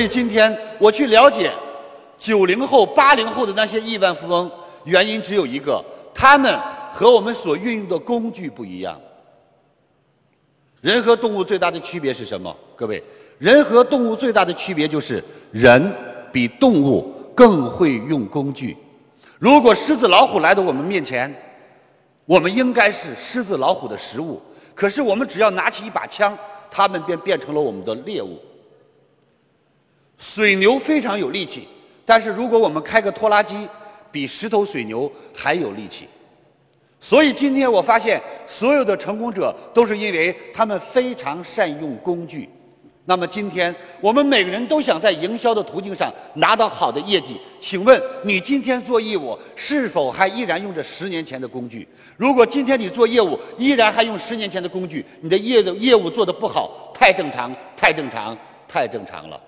所以今天我去了解九零后、八零后的那些亿万富翁，原因只有一个：他们和我们所运用的工具不一样。人和动物最大的区别是什么？各位，人和动物最大的区别就是人比动物更会用工具。如果狮子、老虎来到我们面前，我们应该是狮子、老虎的食物。可是我们只要拿起一把枪，它们便变成了我们的猎物。水牛非常有力气，但是如果我们开个拖拉机，比石头水牛还有力气。所以今天我发现，所有的成功者都是因为他们非常善用工具。那么今天我们每个人都想在营销的途径上拿到好的业绩，请问你今天做业务是否还依然用着十年前的工具？如果今天你做业务依然还用十年前的工具，你的业的业务做得不好，太正常，太正常，太正常了。